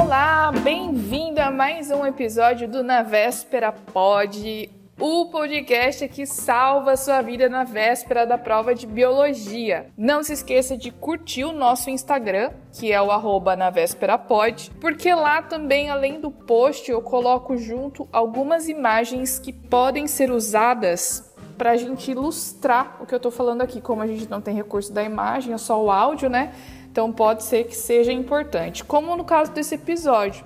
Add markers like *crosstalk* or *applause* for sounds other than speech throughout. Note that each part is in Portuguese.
Olá, bem-vindo a mais um episódio do Na Véspera Pod, o podcast que salva sua vida na véspera da prova de biologia. Não se esqueça de curtir o nosso Instagram, que é o arroba na véspera porque lá também, além do post, eu coloco junto algumas imagens que podem ser usadas para a gente ilustrar o que eu estou falando aqui. Como a gente não tem recurso da imagem, é só o áudio, né? Então pode ser que seja importante, como no caso desse episódio,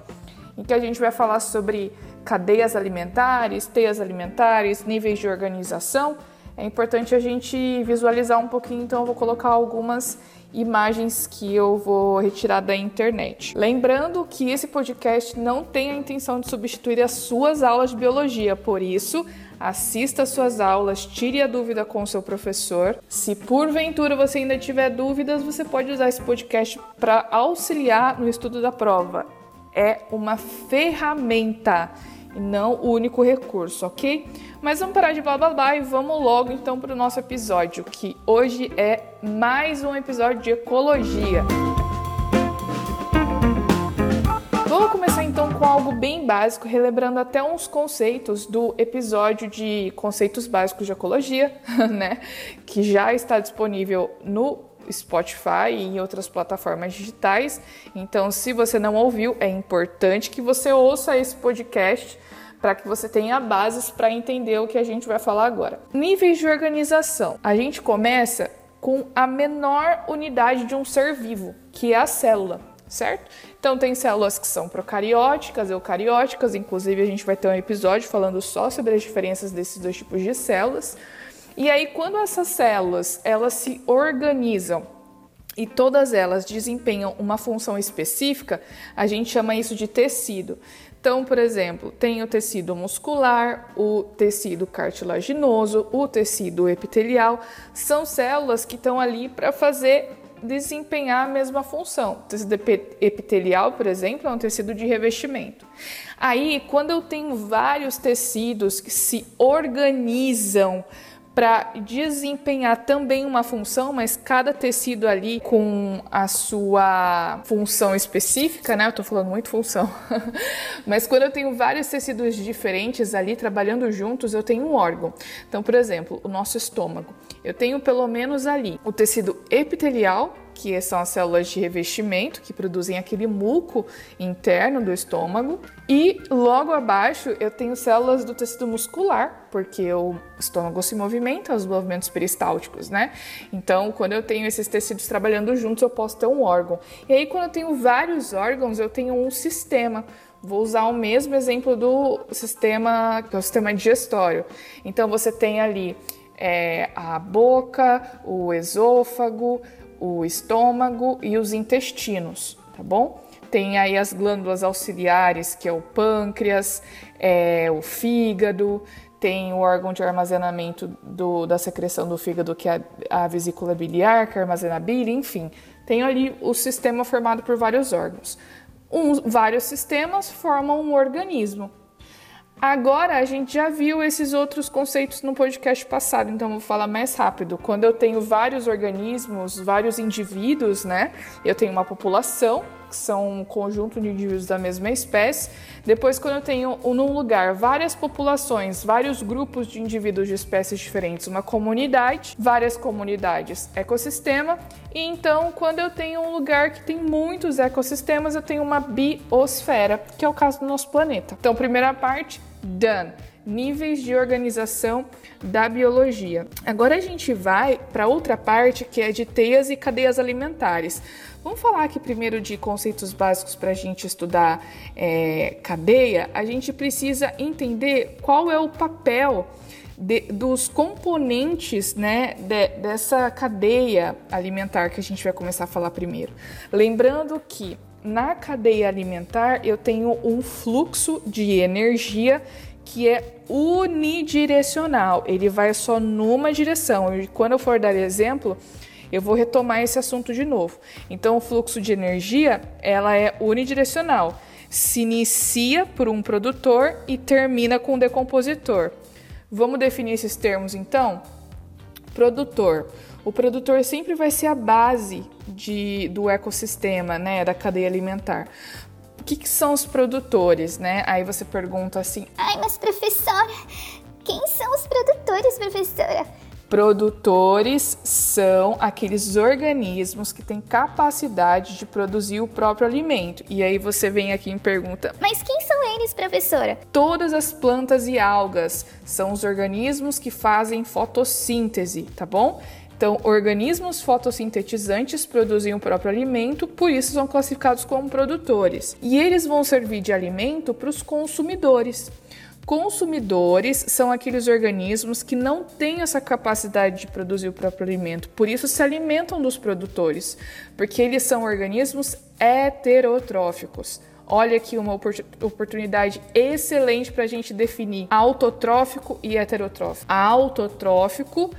em que a gente vai falar sobre cadeias alimentares, teias alimentares, níveis de organização. É importante a gente visualizar um pouquinho, então eu vou colocar algumas imagens que eu vou retirar da internet. Lembrando que esse podcast não tem a intenção de substituir as suas aulas de biologia, por isso, assista às suas aulas, tire a dúvida com o seu professor. Se porventura você ainda tiver dúvidas, você pode usar esse podcast para auxiliar no estudo da prova. É uma ferramenta e não o único recurso, ok? Mas vamos parar de blá blá blá e vamos logo então para o nosso episódio, que hoje é mais um episódio de ecologia. Vamos começar então com algo bem básico, relembrando até uns conceitos do episódio de conceitos básicos de ecologia, *laughs* né? Que já está disponível no Spotify e em outras plataformas digitais. Então, se você não ouviu, é importante que você ouça esse podcast para que você tenha bases para entender o que a gente vai falar agora. Níveis de organização. A gente começa com a menor unidade de um ser vivo, que é a célula, certo? Então tem células que são procarióticas, eucarióticas, inclusive a gente vai ter um episódio falando só sobre as diferenças desses dois tipos de células. E aí quando essas células, elas se organizam e todas elas desempenham uma função específica, a gente chama isso de tecido. Então, por exemplo, tem o tecido muscular, o tecido cartilaginoso, o tecido epitelial, são células que estão ali para fazer desempenhar a mesma função. O tecido epitelial, por exemplo, é um tecido de revestimento. Aí, quando eu tenho vários tecidos que se organizam para desempenhar também uma função, mas cada tecido ali com a sua função específica, né? Eu tô falando muito função. *laughs* mas quando eu tenho vários tecidos diferentes ali trabalhando juntos, eu tenho um órgão. Então, por exemplo, o nosso estômago. Eu tenho pelo menos ali o tecido epitelial, que são as células de revestimento que produzem aquele muco interno do estômago, e logo abaixo eu tenho células do tecido muscular, porque o estômago se movimenta, os movimentos peristálticos, né? Então, quando eu tenho esses tecidos trabalhando juntos, eu posso ter um órgão. E aí, quando eu tenho vários órgãos, eu tenho um sistema. Vou usar o mesmo exemplo do sistema, que é o sistema digestório. Então, você tem ali é, a boca, o esôfago, o estômago e os intestinos, tá bom? Tem aí as glândulas auxiliares, que é o pâncreas, é, o fígado, tem o órgão de armazenamento do, da secreção do fígado, que é a, a vesícula biliar, que armazena bile, enfim. Tem ali o sistema formado por vários órgãos. Um, vários sistemas formam um organismo. Agora a gente já viu esses outros conceitos no podcast passado, então vou falar mais rápido. Quando eu tenho vários organismos, vários indivíduos, né? Eu tenho uma população que são um conjunto de indivíduos da mesma espécie. Depois, quando eu tenho num lugar várias populações, vários grupos de indivíduos de espécies diferentes, uma comunidade, várias comunidades, ecossistema. E então, quando eu tenho um lugar que tem muitos ecossistemas, eu tenho uma biosfera, que é o caso do nosso planeta. Então, primeira parte, done níveis de organização da biologia. Agora a gente vai para outra parte que é de teias e cadeias alimentares. Vamos falar aqui primeiro de conceitos básicos para a gente estudar é, cadeia. A gente precisa entender qual é o papel de, dos componentes né, de, dessa cadeia alimentar que a gente vai começar a falar primeiro. Lembrando que na cadeia alimentar eu tenho um fluxo de energia que é unidirecional, ele vai só numa direção. E quando eu for dar exemplo, eu vou retomar esse assunto de novo. Então, o fluxo de energia, ela é unidirecional. Se inicia por um produtor e termina com um decompositor. Vamos definir esses termos então? Produtor. O produtor sempre vai ser a base de, do ecossistema, né, da cadeia alimentar. o que, que são os produtores, né? Aí você pergunta assim: Ai, mas professora, quem são os produtores, professora? Produtores são aqueles organismos que têm capacidade de produzir o próprio alimento. E aí você vem aqui e pergunta: Mas quem são eles, professora? Todas as plantas e algas são os organismos que fazem fotossíntese, tá bom? Então, organismos fotossintetizantes produzem o próprio alimento, por isso são classificados como produtores. E eles vão servir de alimento para os consumidores. Consumidores são aqueles organismos que não têm essa capacidade de produzir o próprio alimento, por isso se alimentam dos produtores, porque eles são organismos heterotróficos. Olha aqui uma oportunidade excelente para a gente definir autotrófico e heterotrófico. Autotrófico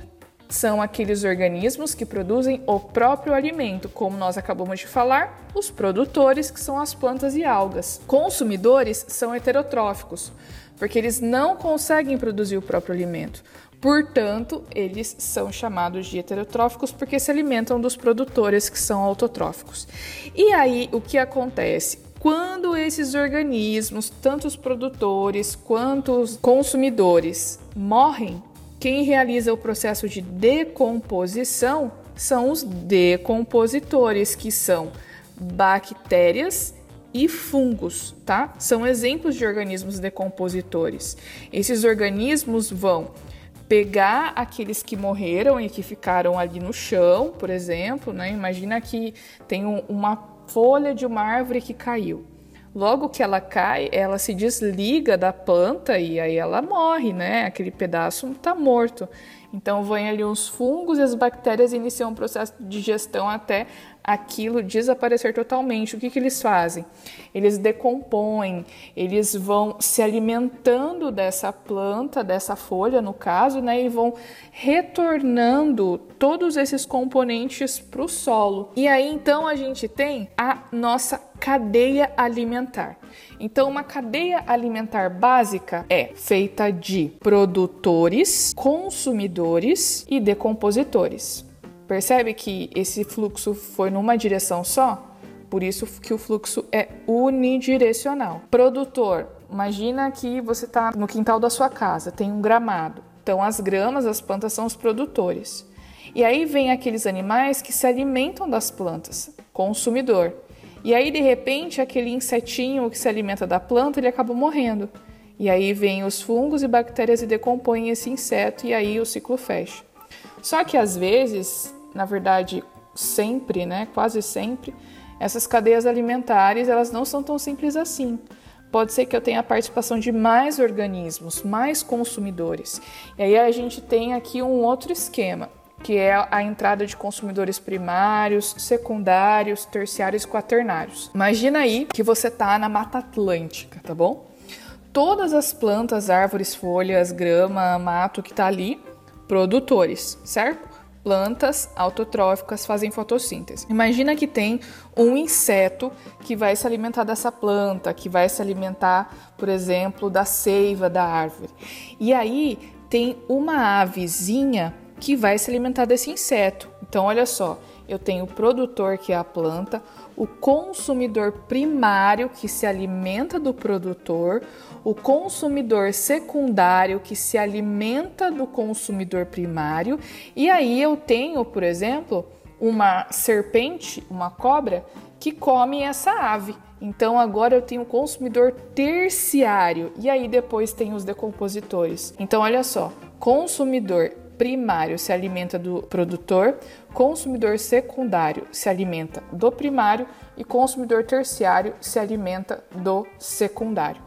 são aqueles organismos que produzem o próprio alimento, como nós acabamos de falar, os produtores, que são as plantas e algas. Consumidores são heterotróficos porque eles não conseguem produzir o próprio alimento. Portanto, eles são chamados de heterotróficos porque se alimentam dos produtores que são autotróficos. E aí, o que acontece? Quando esses organismos, tanto os produtores quanto os consumidores, morrem, quem realiza o processo de decomposição são os decompositores, que são bactérias e fungos, tá? São exemplos de organismos decompositores. Esses organismos vão pegar aqueles que morreram e que ficaram ali no chão, por exemplo, né? Imagina que tem um, uma folha de uma árvore que caiu. Logo que ela cai, ela se desliga da planta e aí ela morre, né? Aquele pedaço está morto. Então, vêm ali os fungos e as bactérias iniciam um processo de digestão até aquilo desaparecer totalmente. O que, que eles fazem? Eles decompõem, eles vão se alimentando dessa planta, dessa folha, no caso, né, e vão retornando todos esses componentes para o solo. E aí então a gente tem a nossa cadeia alimentar. Então, uma cadeia alimentar básica é feita de produtores, consumidores e decompositores. Percebe que esse fluxo foi numa direção só? Por isso que o fluxo é unidirecional. Produtor, imagina que você está no quintal da sua casa, tem um gramado. Então as gramas, as plantas são os produtores. E aí vem aqueles animais que se alimentam das plantas, consumidor. E aí de repente aquele insetinho que se alimenta da planta, ele acaba morrendo. E aí vem os fungos e bactérias e decompõem esse inseto e aí o ciclo fecha. Só que às vezes, na verdade, sempre, né, quase sempre, essas cadeias alimentares, elas não são tão simples assim. Pode ser que eu tenha a participação de mais organismos, mais consumidores. E aí a gente tem aqui um outro esquema, que é a entrada de consumidores primários, secundários, terciários e quaternários. Imagina aí que você está na Mata Atlântica, tá bom? Todas as plantas, árvores, folhas, grama, mato que está ali produtores, certo? Plantas autotróficas fazem fotossíntese. Imagina que tem um inseto que vai se alimentar dessa planta, que vai se alimentar, por exemplo, da seiva da árvore. E aí tem uma avezinha que vai se alimentar desse inseto. Então, olha só, eu tenho o produtor, que é a planta, o consumidor primário, que se alimenta do produtor, o consumidor secundário, que se alimenta do consumidor primário, e aí eu tenho, por exemplo, uma serpente, uma cobra, que come essa ave. Então agora eu tenho o consumidor terciário e aí depois tem os decompositores. Então olha só, consumidor primário se alimenta do produtor, consumidor secundário se alimenta do primário e consumidor terciário se alimenta do secundário.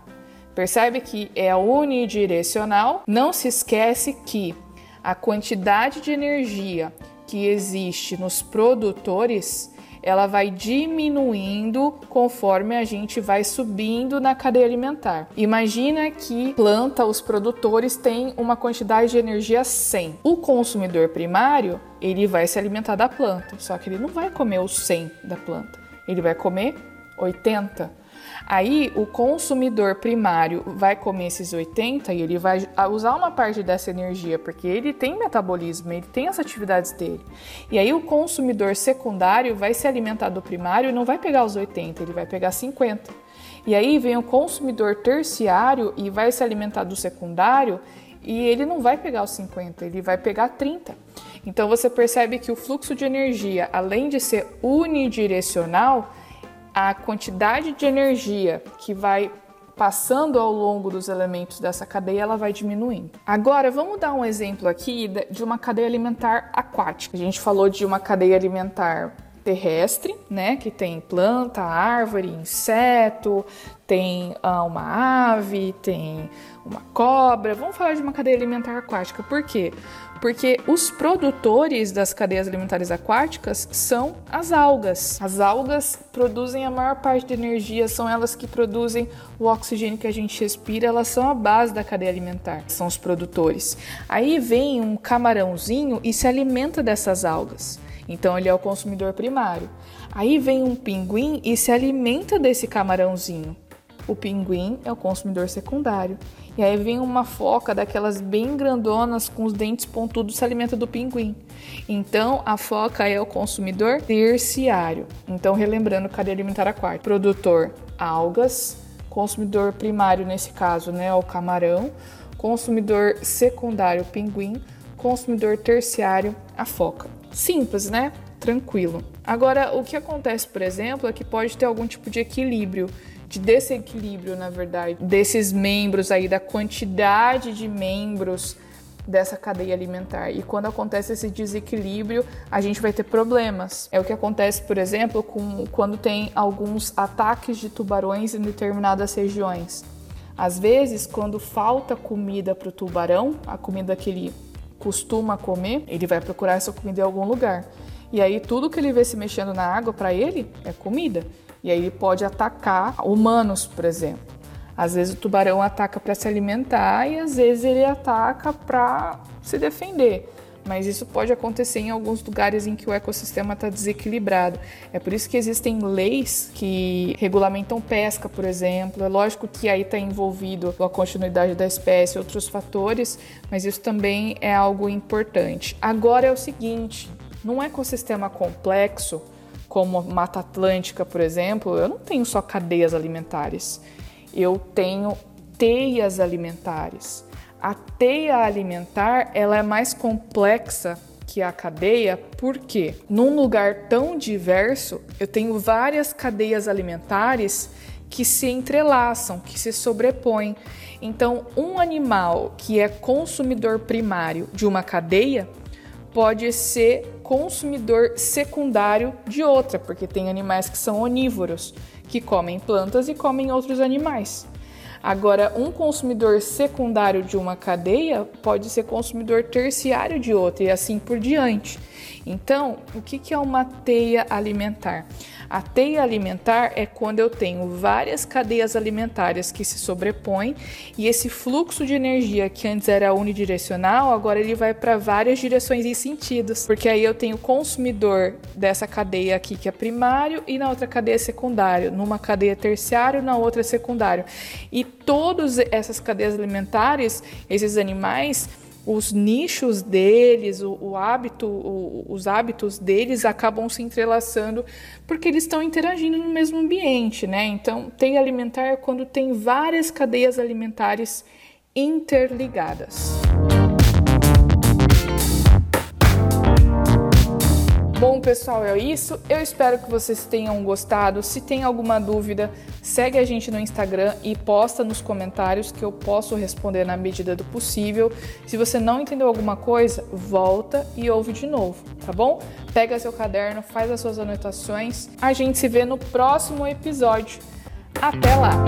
Percebe que é unidirecional. Não se esquece que a quantidade de energia que existe nos produtores ela vai diminuindo conforme a gente vai subindo na cadeia alimentar. Imagina que planta, os produtores têm uma quantidade de energia 100. O consumidor primário, ele vai se alimentar da planta, só que ele não vai comer os 100 da planta. Ele vai comer 80 Aí o consumidor primário vai comer esses 80 e ele vai usar uma parte dessa energia, porque ele tem metabolismo, ele tem as atividades dele. E aí o consumidor secundário vai se alimentar do primário e não vai pegar os 80, ele vai pegar 50. E aí vem o consumidor terciário e vai se alimentar do secundário e ele não vai pegar os 50, ele vai pegar 30. Então você percebe que o fluxo de energia, além de ser unidirecional, a quantidade de energia que vai passando ao longo dos elementos dessa cadeia, ela vai diminuindo. Agora, vamos dar um exemplo aqui de uma cadeia alimentar aquática. A gente falou de uma cadeia alimentar terrestre, né, que tem planta, árvore, inseto, tem ah, uma ave, tem uma cobra. Vamos falar de uma cadeia alimentar aquática. Por quê? Porque os produtores das cadeias alimentares aquáticas são as algas. As algas produzem a maior parte da energia, são elas que produzem o oxigênio que a gente respira, elas são a base da cadeia alimentar, são os produtores. Aí vem um camarãozinho e se alimenta dessas algas. Então ele é o consumidor primário. Aí vem um pinguim e se alimenta desse camarãozinho. O pinguim é o consumidor secundário. E aí vem uma foca daquelas bem grandonas com os dentes pontudos se alimenta do pinguim. Então a foca é o consumidor terciário. Então relembrando cadeia alimentar aquática, produtor algas, consumidor primário nesse caso, né, o camarão, consumidor secundário pinguim, consumidor terciário a foca. Simples, né? Tranquilo. Agora, o que acontece, por exemplo, é que pode ter algum tipo de equilíbrio, de desequilíbrio, na verdade, desses membros aí, da quantidade de membros dessa cadeia alimentar. E quando acontece esse desequilíbrio, a gente vai ter problemas. É o que acontece, por exemplo, com quando tem alguns ataques de tubarões em determinadas regiões. Às vezes, quando falta comida para o tubarão, a comida que ele costuma comer, ele vai procurar essa comida em algum lugar. E aí tudo que ele vê se mexendo na água para ele é comida. E aí ele pode atacar humanos, por exemplo. Às vezes o tubarão ataca para se alimentar e às vezes ele ataca para se defender mas isso pode acontecer em alguns lugares em que o ecossistema está desequilibrado. É por isso que existem leis que regulamentam pesca, por exemplo. É lógico que aí está envolvido a continuidade da espécie, outros fatores, mas isso também é algo importante. Agora é o seguinte: num ecossistema complexo, como a Mata Atlântica, por exemplo, eu não tenho só cadeias alimentares, eu tenho teias alimentares. A teia alimentar ela é mais complexa que a cadeia, porque num lugar tão diverso, eu tenho várias cadeias alimentares que se entrelaçam, que se sobrepõem. Então, um animal que é consumidor primário de uma cadeia pode ser consumidor secundário de outra, porque tem animais que são onívoros, que comem plantas e comem outros animais. Agora, um consumidor secundário de uma cadeia pode ser consumidor terciário de outra e assim por diante. Então, o que é uma teia alimentar? A teia alimentar é quando eu tenho várias cadeias alimentares que se sobrepõem e esse fluxo de energia que antes era unidirecional, agora ele vai para várias direções e sentidos, porque aí eu tenho consumidor dessa cadeia aqui que é primário e na outra cadeia secundário, numa cadeia terciário, na outra secundário. E todas essas cadeias alimentares, esses animais, os nichos deles, o, o hábito, o, os hábitos deles acabam se entrelaçando porque eles estão interagindo no mesmo ambiente, né? Então, tem alimentar quando tem várias cadeias alimentares interligadas. Bom, pessoal, é isso. Eu espero que vocês tenham gostado. Se tem alguma dúvida, segue a gente no Instagram e posta nos comentários que eu posso responder na medida do possível. Se você não entendeu alguma coisa, volta e ouve de novo, tá bom? Pega seu caderno, faz as suas anotações. A gente se vê no próximo episódio. Até lá!